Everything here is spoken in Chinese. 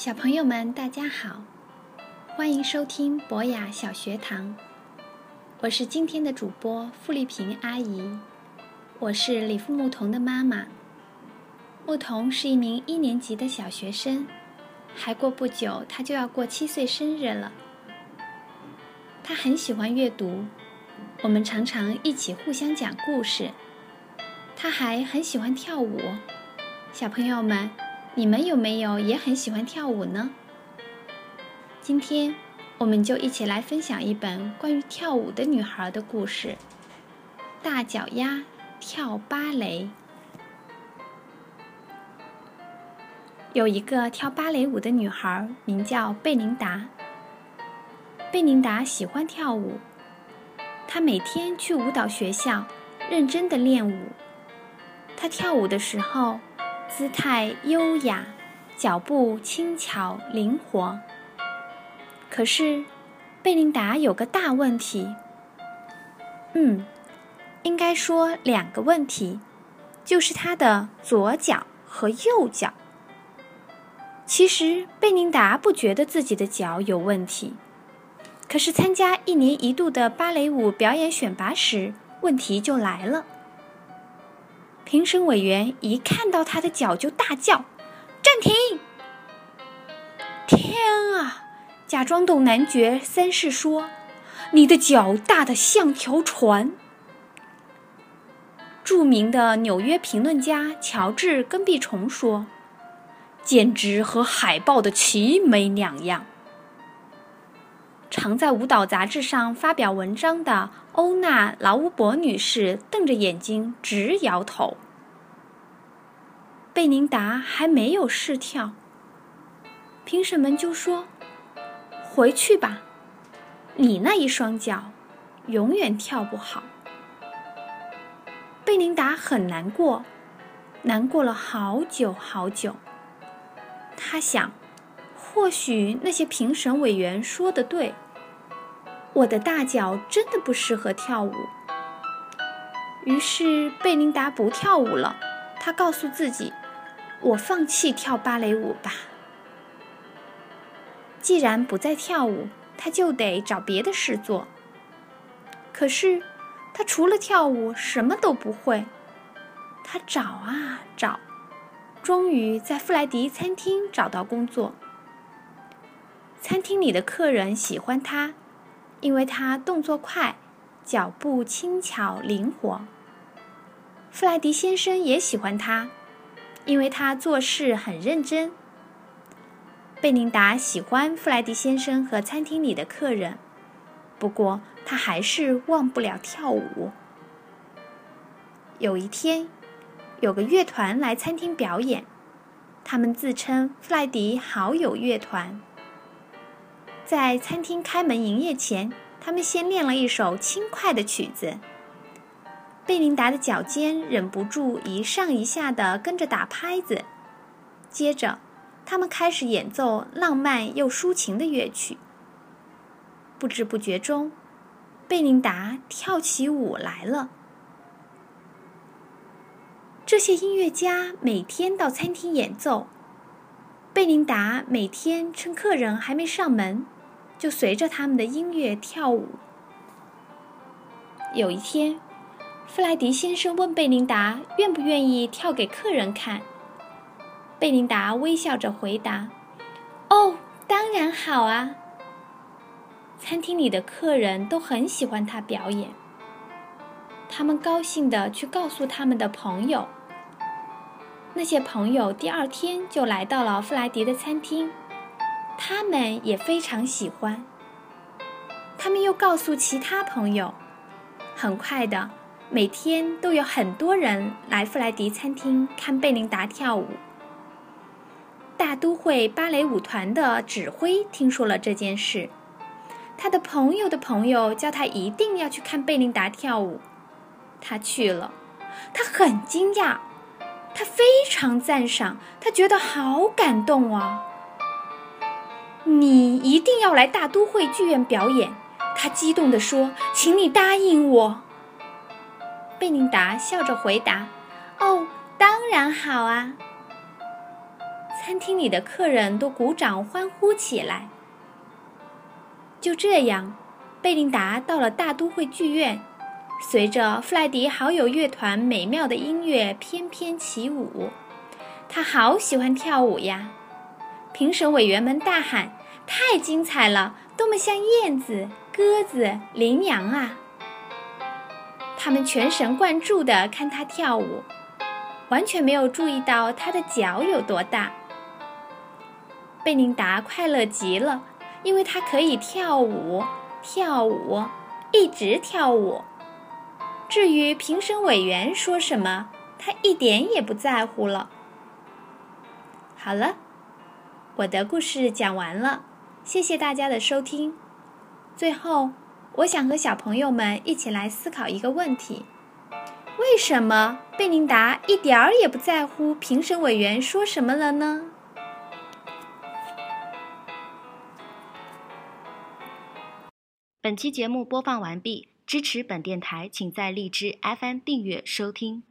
小朋友们，大家好，欢迎收听博雅小学堂。我是今天的主播付丽萍阿姨，我是李富牧童的妈妈。牧童是一名一年级的小学生，还过不久他就要过七岁生日了。他很喜欢阅读，我们常常一起互相讲故事。他还很喜欢跳舞，小朋友们。你们有没有也很喜欢跳舞呢？今天，我们就一起来分享一本关于跳舞的女孩的故事——大脚丫跳芭蕾。有一个跳芭蕾舞的女孩，名叫贝琳达。贝琳达喜欢跳舞，她每天去舞蹈学校认真的练舞。她跳舞的时候。姿态优雅，脚步轻巧灵活。可是，贝琳达有个大问题。嗯，应该说两个问题，就是她的左脚和右脚。其实，贝琳达不觉得自己的脚有问题，可是参加一年一度的芭蕾舞表演选拔时，问题就来了。评审委员一看到他的脚就大叫：“暂停！”天啊！假装懂男爵三世说：“你的脚大得像条船。”著名的纽约评论家乔治根碧虫说：“简直和海豹的鳍没两样。”常在舞蹈杂志上发表文章的欧娜·劳乌伯女士瞪着眼睛直摇头。贝琳达还没有试跳，评审们就说：“回去吧，你那一双脚永远跳不好。”贝琳达很难过，难过了好久好久。他想。或许那些评审委员说的对，我的大脚真的不适合跳舞。于是贝琳达不跳舞了，她告诉自己：“我放弃跳芭蕾舞吧。”既然不再跳舞，她就得找别的事做。可是她除了跳舞什么都不会。她找啊找，终于在富莱迪餐厅找到工作。餐厅里的客人喜欢他，因为他动作快，脚步轻巧灵活。弗莱迪先生也喜欢他，因为他做事很认真。贝琳达喜欢弗莱迪先生和餐厅里的客人，不过他还是忘不了跳舞。有一天，有个乐团来餐厅表演，他们自称“弗莱迪好友乐团”。在餐厅开门营业前，他们先练了一首轻快的曲子。贝琳达的脚尖忍不住一上一下地跟着打拍子。接着，他们开始演奏浪漫又抒情的乐曲。不知不觉中，贝琳达跳起舞来了。这些音乐家每天到餐厅演奏，贝琳达每天趁客人还没上门。就随着他们的音乐跳舞。有一天，弗莱迪先生问贝琳达愿不愿意跳给客人看。贝琳达微笑着回答：“哦，当然好啊。”餐厅里的客人都很喜欢他表演，他们高兴地去告诉他们的朋友。那些朋友第二天就来到了弗莱迪的餐厅。他们也非常喜欢。他们又告诉其他朋友，很快的，每天都有很多人来弗莱迪餐厅看贝琳达跳舞。大都会芭蕾舞团的指挥听说了这件事，他的朋友的朋友叫他一定要去看贝琳达跳舞。他去了，他很惊讶，他非常赞赏，他觉得好感动啊。你一定要来大都会剧院表演，他激动地说：“请你答应我。”贝琳达笑着回答：“哦，当然好啊。”餐厅里的客人都鼓掌欢呼起来。就这样，贝琳达到了大都会剧院，随着弗莱迪好友乐团美妙的音乐翩翩起舞。他好喜欢跳舞呀！评审委员们大喊：“太精彩了，多么像燕子、鸽子、羚羊啊！”他们全神贯注地看他跳舞，完全没有注意到他的脚有多大。贝琳达快乐极了，因为她可以跳舞，跳舞，一直跳舞。至于评审委员说什么，她一点也不在乎了。好了，我的故事讲完了，谢谢大家的收听。最后，我想和小朋友们一起来思考一个问题：为什么贝琳达一点儿也不在乎评审委员说什么了呢？本期节目播放完毕，支持本电台，请在荔枝 FM 订阅收听。